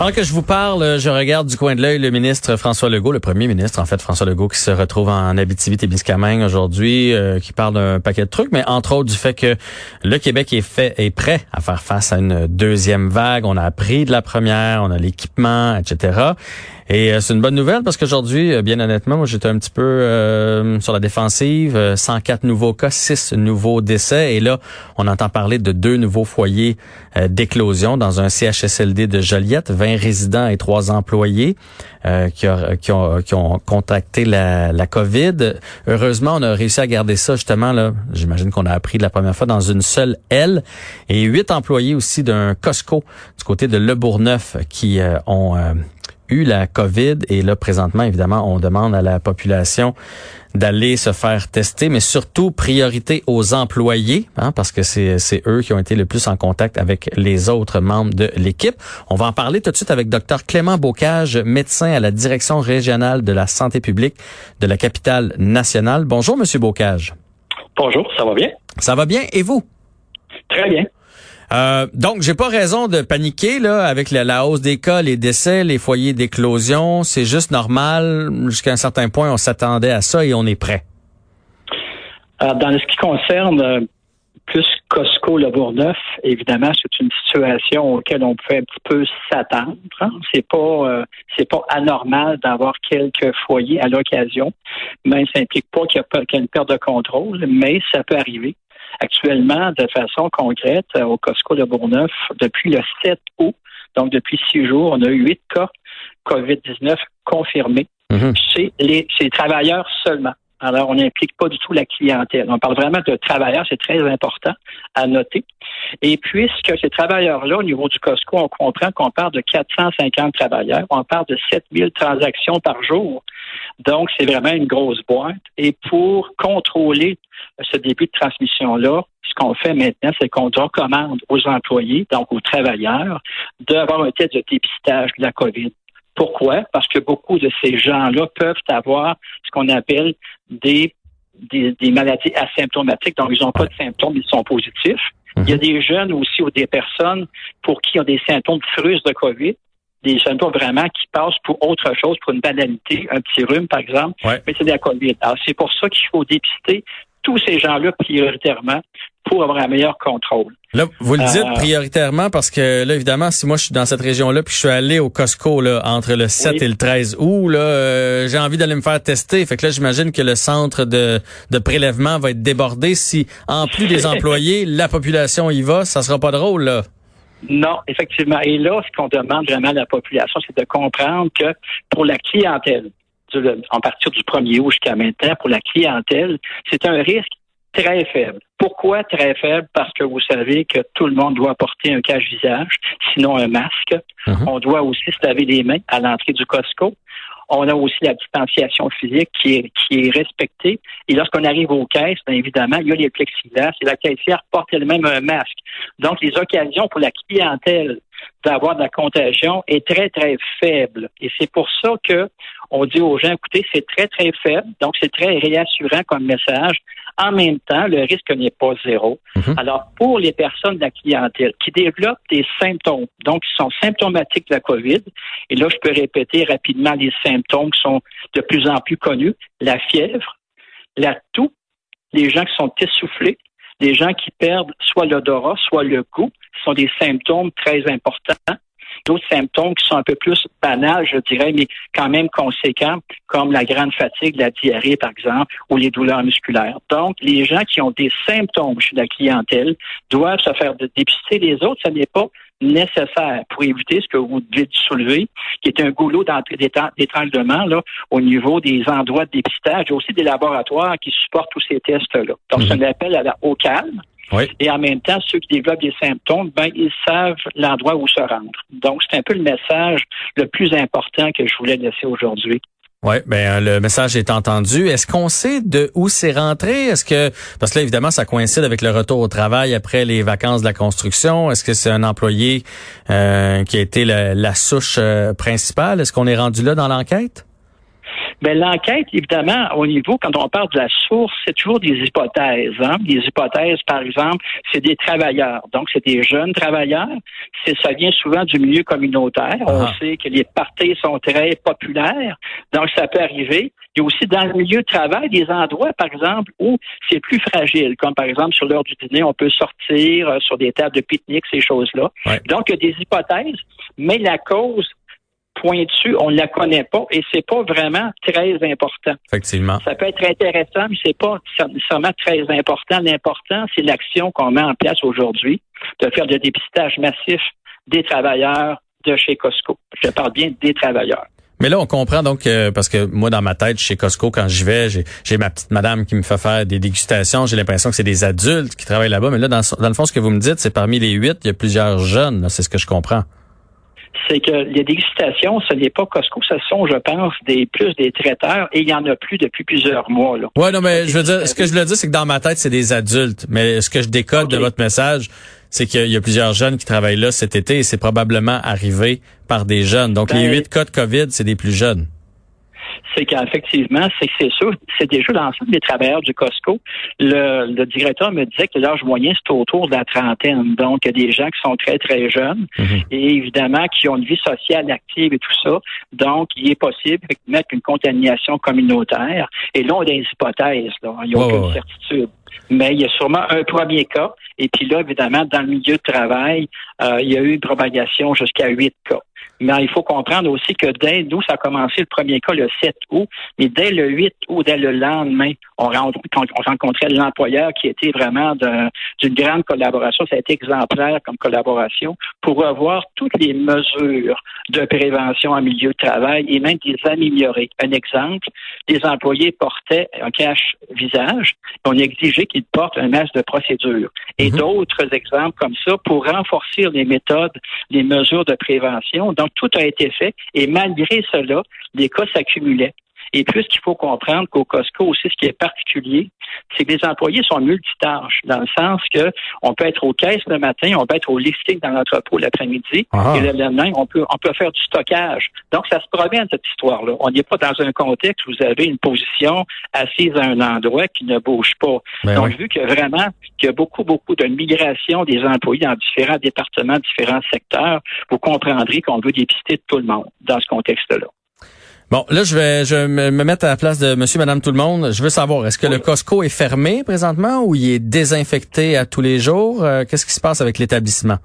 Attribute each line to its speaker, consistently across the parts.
Speaker 1: Alors que je vous parle, je regarde du coin de l'œil le ministre François Legault, le premier ministre en fait François Legault qui se retrouve en Abitibi-Témiscamingue aujourd'hui, euh, qui parle d'un paquet de trucs, mais entre autres du fait que le Québec est fait est prêt à faire face à une deuxième vague. On a appris de la première, on a l'équipement, etc. Et euh, c'est une bonne nouvelle parce qu'aujourd'hui, euh, bien honnêtement, moi j'étais un petit peu euh, sur la défensive. 104 nouveaux cas, 6 nouveaux décès. Et là, on entend parler de deux nouveaux foyers d'éclosion dans un CHSLD de Joliette, 20 résidents et 3 employés qui, qui, ont, qui ont contacté la, la COVID. Heureusement, on a réussi à garder ça justement là. J'imagine qu'on a appris de la première fois dans une seule aile. Et huit employés aussi d'un Costco du côté de Le Bourgneuf qui ont eu la COVID et là présentement évidemment on demande à la population d'aller se faire tester, mais surtout priorité aux employés, hein, parce que c'est, c'est eux qui ont été le plus en contact avec les autres membres de l'équipe. On va en parler tout de suite avec Dr Clément Bocage, médecin à la direction régionale de la santé publique de la capitale nationale. Bonjour Monsieur Bocage.
Speaker 2: Bonjour, ça va bien?
Speaker 1: Ça va bien et vous?
Speaker 2: Très bien.
Speaker 1: Euh, donc, j'ai pas raison de paniquer là avec la, hausse des cas, les décès, les foyers d'éclosion. C'est juste normal. Jusqu'à un certain point, on s'attendait à ça et on est prêt.
Speaker 2: Alors, dans ce qui concerne euh, plus Costco Le Bourgneuf, évidemment, c'est une situation auquel on peut un petit peu s'attendre. Hein. C'est pas euh, c'est pas anormal d'avoir quelques foyers à l'occasion, mais ça implique pas qu'il y, a une perte de contrôle, mais ça peut arriver. Actuellement, de façon concrète, euh, au Costco de Bourneuf, depuis le 7 août, donc depuis six jours, on a eu huit cas COVID-19 confirmés mhm. chez les, travailleurs seulement. Alors, on n'implique pas du tout la clientèle. On parle vraiment de travailleurs, c'est très important à noter. Et puisque ces travailleurs-là, au niveau du Costco, on comprend qu'on parle de 450 travailleurs, on parle de 7000 transactions par jour. Donc, c'est vraiment une grosse boîte. Et pour contrôler ce début de transmission-là, ce qu'on fait maintenant, c'est qu'on recommande aux employés, donc aux travailleurs, d'avoir un test de dépistage de la COVID. Pourquoi? Parce que beaucoup de ces gens-là peuvent avoir ce qu'on appelle des, des, maladies asymptomatiques, donc ils n'ont pas de symptômes, ils sont positifs. Il y a mhm. des jeunes aussi ou des personnes pour qui ont des symptômes frustes de COVID, des symptômes vraiment qui passent pour autre chose, pour une banalité, un petit rhume par exemple, mais c'est de la COVID. Alors c'est pour ça qu'il faut dépister tous ces gens-là prioritairement pour avoir un meilleur contrôle.
Speaker 1: Là, vous le dites euh, prioritairement parce que là, évidemment, si moi je suis dans cette région-là puis je suis allé au Costco là, entre le 7 et le 13 août, là, euh, j'ai envie d'aller me faire tester. Fait que là, j'imagine que le centre de, de prélèvement va être débordé. Si, en plus des employés, la population y va, ça sera pas drôle, là.
Speaker 2: Non, effectivement. Et là, ce qu'on demande vraiment à la population, c'est de comprendre que pour la clientèle, en partir du 1er août jusqu'à maintenant, pour la clientèle, c'est un risque très faible. Pourquoi très faible? Parce que vous savez que tout le monde doit porter un cache-visage, sinon un masque. Mhm. On doit aussi se laver les mains à l'entrée du Costco. On a aussi la distanciation physique qui est, qui est respectée. Et lorsqu'on arrive aux caisses, bien évidemment, il y a les plexiglas et la caissière porte elle-même un masque. Donc, les occasions pour la clientèle d'avoir de la contagion est très, très faible. Et c'est pour ça que on dit aux gens, écoutez, c'est très, très faible. Donc, c'est très réassurant comme message. En même temps, le risque n'est pas zéro. Mhm. Alors, pour les personnes de la clientèle qui développent des symptômes, donc qui sont symptomatiques de la COVID, et là, je peux répéter rapidement les symptômes qui sont de plus en plus connus, la fièvre, la toux, les gens qui sont essoufflés, les gens qui perdent soit l'odorat, soit le goût, sont des symptômes très importants d'autres symptômes qui sont un peu plus banals, je dirais, mais quand même conséquents, comme la grande fatigue, la diarrhée, par exemple, ou les douleurs musculaires. Donc, les gens qui ont des symptômes chez la clientèle doivent se faire dépister. Les autres, ce n'est pas nécessaires pour éviter ce que vous devez soulever, qui est un goulot d'étranglement là, au niveau des endroits de dépistage. Il y a aussi des laboratoires qui supportent tous ces tests-là. Donc, c'est un appel à la, au calme. Et en même temps, ceux qui développent des symptômes, ben, ils savent l'endroit où se rendre. Donc, c'est un peu le message le plus important que je voulais laisser aujourd'hui.
Speaker 1: Oui, ben le message est entendu. Est-ce qu'on sait de où c'est rentré? Est-ce que parce que là, évidemment, ça coïncide avec le retour au travail après les vacances de la construction. Est-ce que c'est un employé euh, qui a été la, souche euh, principale? Est-ce qu'on est rendu là dans l'enquête?
Speaker 2: Ben, l'enquête, évidemment, au niveau, quand on parle de la source, c'est toujours des hypothèses. Hein? Des hypothèses, par exemple, c'est des travailleurs. Donc, c'est des jeunes travailleurs. C'est, ça vient souvent du milieu communautaire. On ah. sait que les parties sont très populaires. Donc, ça peut arriver. Il y a aussi dans le milieu de travail des endroits, par exemple, où c'est plus fragile, comme par exemple sur l'heure du dîner, on peut sortir euh, sur des tables de pique-nique, ces choses-là. Donc, il y a des hypothèses, mais la cause pointue, on ne la connaît pas et c'est pas vraiment très important.
Speaker 1: Effectivement.
Speaker 2: Ça peut être intéressant, mais c'est pas nécessairement très important. L'important, c'est l'action qu'on met en place aujourd'hui de faire des dépistages massifs des travailleurs de chez Costco. Je parle bien des travailleurs.
Speaker 1: Mais là, on comprend donc euh, parce que moi, dans ma tête, chez Costco, quand j'y vais, j'ai ma petite madame qui me fait faire des dégustations. J'ai l'impression que c'est des adultes qui travaillent là-bas. Mais là, dans, dans, le fond, ce que vous me dites, c'est parmi les huit, il y a plusieurs jeunes. C'est ce que je comprends
Speaker 2: c'est que les dégustations, ce n'est pas Costco, ce sont, je pense, des plus des traiteurs et il y en a plus depuis plusieurs mois. Là.
Speaker 1: Ouais, non, mais je veux dire, ce que je veux dire, c'est que dans ma tête, c'est des adultes. Mais ce que je décode de votre message, c'est qu'il y a plusieurs jeunes qui travaillent là cet été et c'est probablement arrivé par des jeunes. Donc, les ben, huit cas de COVID, c'est des plus jeunes
Speaker 2: c'est qu'effectivement, c'est c'est sûr, c'est déjà l'ensemble des travailleurs du Costco. Le, directeur me disait que l'âge moyen, c'est autour de la trentaine. Donc, il y a des gens qui sont très, très jeunes mhm. et évidemment qui ont une vie sociale active et tout ça. Donc, il est possible de mettre une contamination communautaire. Et là, on a des hypothèses. Là. Il n'y a aucune certitude. Mais il y a sûrement un premier cas. Et puis là, évidemment, dans le milieu de travail, euh, il y a eu une propagation jusqu'à huit cas. Mais il faut comprendre aussi que dès nous, ça a commencé le premier cas le 7 août, mais dès le 8 août, dès le lendemain, on, rencontrait l'employeur qui était vraiment d'une grande collaboration. Ça a été exemplaire comme collaboration pour revoir toutes les mesures de prévention en milieu de travail et même les améliorer. Un exemple, les employés portaient un cache-visage. On exigeait qu'ils portent un masque de procédure. Et mhm. d'autres exemples comme ça pour renforcer les méthodes, les mesures de prévention. Donc, tout a été fait et malgré cela, les cas s'accumulaient. Et puis, ce qu'il faut comprendre qu'au Costco aussi, ce qui est particulier, c'est que les employés sont multitâches, dans le sens que on peut être aux caisses le matin, on peut être au listing dans l'entrepôt l'après-midi, ah. et le lendemain, on peut, on peut faire du stockage. Donc, ça se promène, cette histoire-là. On n'est pas dans un contexte où vous avez une position assise à un endroit qui ne bouge pas. Ben Donc, vu que vraiment, qu'il y a beaucoup, beaucoup de migration des employés dans différents départements, différents secteurs, vous comprendrez qu'on veut dépister tout le monde dans ce contexte-là.
Speaker 1: Bon, là, je vais, je me mettre à la place de monsieur, madame, tout le monde. Je veux savoir, est-ce que le Costco est fermé présentement ou il est désinfecté à tous les jours? Euh, qu'est-ce qui se passe avec l'établissement?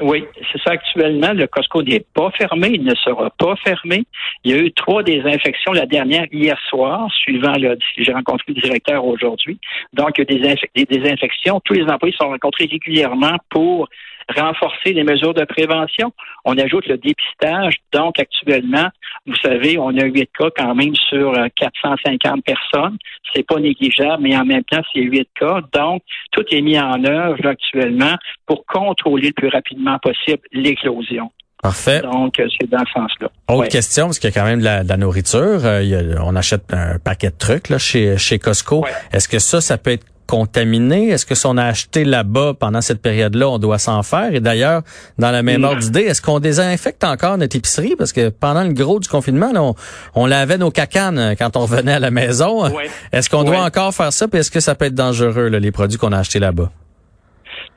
Speaker 2: Oui, c'est ça actuellement. Le Costco n'est pas fermé, il ne sera pas fermé. Il y a eu trois désinfections, la dernière hier soir, suivant le j'ai rencontré le directeur aujourd'hui. Donc, il y a des, des désinfections. Tous les employés sont rencontrés régulièrement pour renforcer les mesures de prévention. On ajoute le dépistage. Donc, actuellement, vous savez, on a huit cas quand même sur 450 euh, personnes. C'est pas négligeable, mais en même temps, c'est huit cas. Donc, tout est mis en œuvre actuellement pour contrôler le plus rapidement possible l'éclosion.
Speaker 1: Parfait.
Speaker 2: Donc, euh, c'est dans ce sens-là.
Speaker 1: Autre question, parce qu'il y a quand même de la, nourriture. Euh, on achète un paquet de trucs là, chez, chez Costco. Est-ce que ça, ça peut être contaminé? Est-ce que si on a acheté là-bas pendant cette période-là, on doit s'en faire? Et d'ailleurs, dans la même ordre d'idée, est-ce qu'on désinfecte encore notre épicerie? Parce que pendant le gros du confinement, on, on, lavait nos cacanes quand on revenait à la maison. Est-ce qu'on doit encore faire ça? Puis est-ce que ça peut être dangereux, les produits qu'on a achetés là-bas?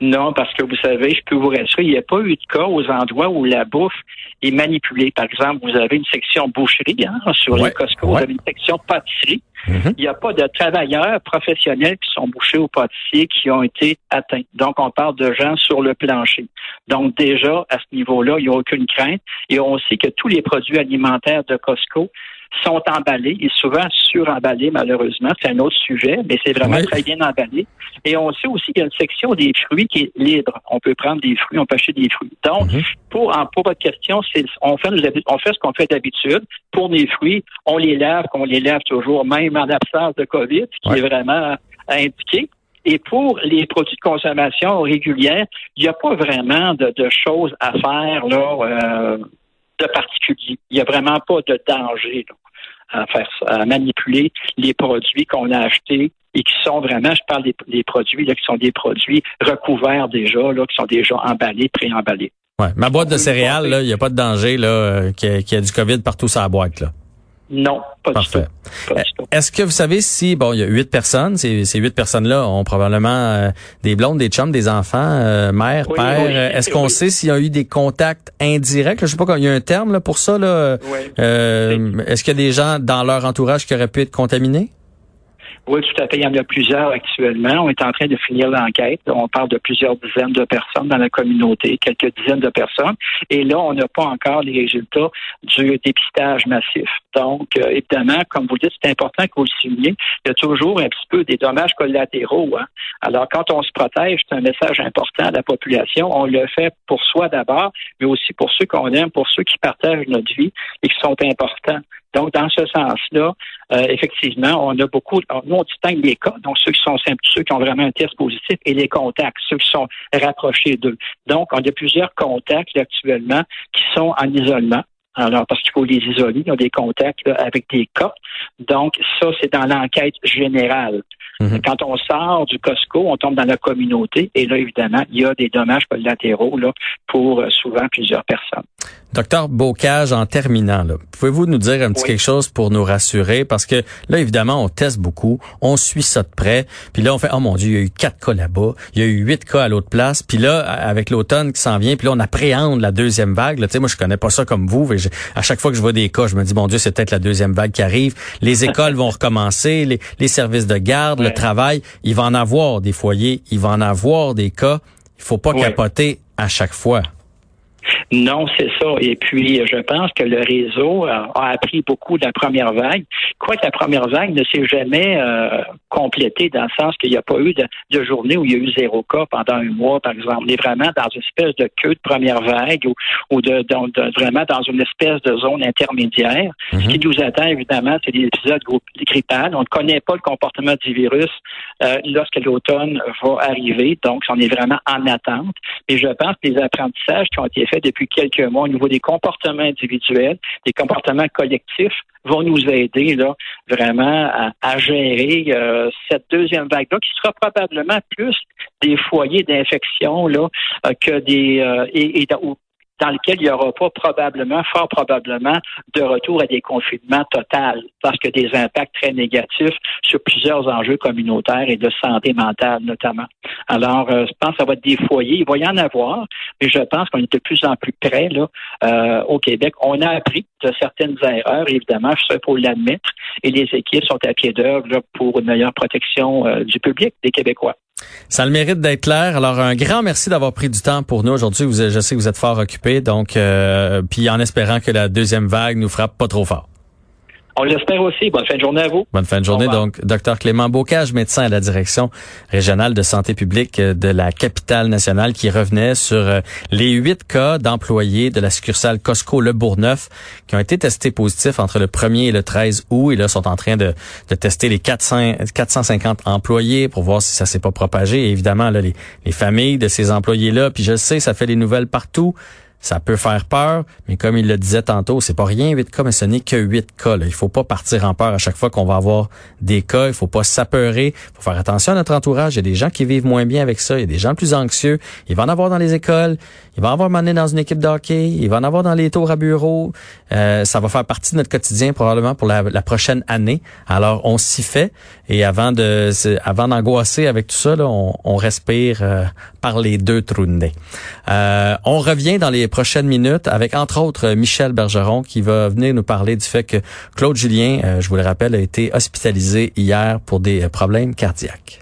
Speaker 2: Non, parce que vous savez, je peux vous rassurer, il n'y a pas eu de cas aux endroits où la bouffe est manipulée. Par exemple, vous avez une section boucherie hein, sur les Costco, vous avez une section pâtisserie. Mhm. Il n'y a pas de travailleurs professionnels qui sont bouchés au pâtissier qui ont été atteints. Donc, on parle de gens sur le plancher. Donc, déjà, à ce niveau-là, il n'y a aucune crainte. Et on sait que tous les produits alimentaires de Costco sont emballés et souvent suremballés, malheureusement. C'est un autre sujet, mais c'est vraiment très bien emballé. Et on sait aussi qu'il y a une section des fruits qui est libre. On peut prendre des fruits, on peut acheter des fruits. Donc, mhm. pour, pour votre question, on fait, on fait ce qu'on fait d'habitude. Pour les fruits, on les lave, qu'on les lave toujours, même en absence de COVID, ce qui est vraiment indiqué. Et pour les produits de consommation régulière, il n'y a pas vraiment de, choses à faire là, euh, de particulier. Il n'y a vraiment pas de danger à faire à manipuler les produits qu'on a achetés et qui sont vraiment, je parle des, produits là, qui sont des produits recouverts déjà, là, qui sont déjà emballés, pré-emballés.
Speaker 1: Ouais, ma boîte de céréales, il n'y a pas de danger là, euh, qu'il y, a du COVID partout sur la boîte. Là.
Speaker 2: Non, pas du tout.
Speaker 1: Est-ce que vous savez si, bon, il y a huit personnes, ces, ces huit personnes-là ont probablement euh, des blondes, des chums, des enfants, euh, mère, père. Est-ce qu'on sait s'il y a eu des contacts indirects? Je sais pas, il y a un terme là, pour ça. Là. Euh, Est-ce qu'il y a des gens dans leur entourage qui auraient pu être contaminés?
Speaker 2: Oui, tout à fait. Il y en a plusieurs actuellement. On est en train de finir l'enquête. On parle de plusieurs dizaines de personnes dans la communauté, quelques dizaines de personnes. Et là, on n'a pas encore les résultats du dépistage massif. Donc, euh, évidemment, comme vous le dites, c'est important que vous le souligniez. Il y a toujours un petit peu des dommages collatéraux. Hein. Alors, quand on se protège, c'est un message important à la population. On le fait pour soi d'abord, mais aussi pour ceux qu'on aime, pour ceux qui partagent notre vie et qui sont importants. Donc, dans ce sens-là, euh, effectivement, on a beaucoup, nous, on distingue les cas, donc ceux qui sont simples, ceux qui ont vraiment un test positif, et les contacts, ceux qui sont rapprochés d'eux. Donc, on a plusieurs contacts actuellement qui sont en isolement. Alors, parce qu'il faut les isoler, ils ont des contacts avec des cas. Donc, ça, c'est dans l'enquête générale. Mhm. Quand on sort du Costco, on tombe dans la communauté et là, évidemment, il y a des dommages collatéraux là, pour euh, souvent plusieurs personnes.
Speaker 1: Docteur Bocage, en terminant, pouvez-vous nous dire un petit quelque chose pour nous rassurer? Parce que là, évidemment, on teste beaucoup, on suit ça de près, puis là, on fait, oh mon Dieu, il y a eu quatre cas là-bas, il y a eu huit cas à l'autre place, puis là, avec l'automne qui s'en vient, puis là, on appréhende la deuxième vague. Sais, moi, je connais pas ça comme vous, mais à chaque fois que je vois des cas, je me dis, mon Dieu, c'est peut-être la deuxième vague qui arrive. Les écoles vont recommencer, les, les services de garde, le travail, il va en avoir des foyers, il va en avoir des cas. Il faut pas capoter à chaque fois.
Speaker 2: Non, c'est ça. Et puis, je pense que le réseau a, appris beaucoup de la première vague. Quoi que la première vague ne s'est jamais euh, complétée dans le sens qu'il n'y a pas eu de, de, journée où il y a eu zéro cas pendant un mois, par exemple. On est vraiment dans une espèce de queue de première vague ou, ou de, vraiment dans une espèce de zone intermédiaire. Ce mhm. qui nous attend, évidemment, c'est des épisodes grippales. On ne connaît pas le comportement du virus euh, lorsque l'automne va arriver. Donc, on est vraiment en attente. Et je pense que les apprentissages qui ont été faits depuis quelques mois au niveau des comportements individuels, des comportements collectifs, vont nous aider là vraiment à, gérer euh, cette deuxième vague-là, qui sera probablement plus des foyers d'infection là euh, que des euh, et, et, dans lequel il n'y aura pas probablement, fort probablement, de retour à des confinements total, parce que des impacts très négatifs sur plusieurs enjeux communautaires et de santé mentale notamment. Alors, euh, je pense que ça va être des foyers. Il va y en avoir, mais je pense qu'on est de plus en plus près là, euh, au Québec. On a appris de certaines erreurs, évidemment, je sais pour l'admettre, et les équipes sont à pied d'œuvre pour une meilleure protection euh, du public des Québécois.
Speaker 1: Ça le mérite d'être clair. Alors, un grand merci d'avoir pris du temps pour nous aujourd'hui. Je sais que vous êtes fort occupé, donc, euh, puis en espérant que la deuxième vague nous frappe pas trop fort.
Speaker 2: On l'espère aussi. Bonne fin de journée à vous.
Speaker 1: Bonne fin de journée. Donc, docteur Clément Bocage, médecin à la direction régionale de santé publique de la capitale nationale, qui revenait sur euh, les huit cas d'employés de la succursale Costco Le Bourgneuf qui ont été testés positifs entre le 1er et le 13 août et là sont en train de, de tester les 400, 450 employés pour voir si ça s'est pas propagé. Et évidemment, là, les, les familles de ces employés-là, puis je sais, ça fait les nouvelles partout. Ça peut faire peur, mais comme il le disait tantôt, c'est pas rien 8 cas, mais ce n'est que 8 cas. Là. Il faut pas partir en peur à chaque fois qu'on va avoir des cas. Il faut pas s'apeurer. Il faut faire attention à notre entourage. Il y a des gens qui vivent moins bien avec ça. Il y a des gens plus anxieux. Il va en avoir dans les écoles. Il va en avoir mené dans une équipe de. Il va en avoir dans les tours à bureau. Euh, ça va faire partie de notre quotidien probablement pour la, prochaine année. Alors, on s'y fait. Et avant de avant d'angoisser avec tout ça, là, on, on respire euh, par les deux trous de nez. Euh, on revient dans les prochaines minutes avec entre autres Michel Bergeron qui va venir nous parler du fait que Claude Julien, euh, je vous le rappelle, a été hospitalisé hier pour des problèmes cardiaques.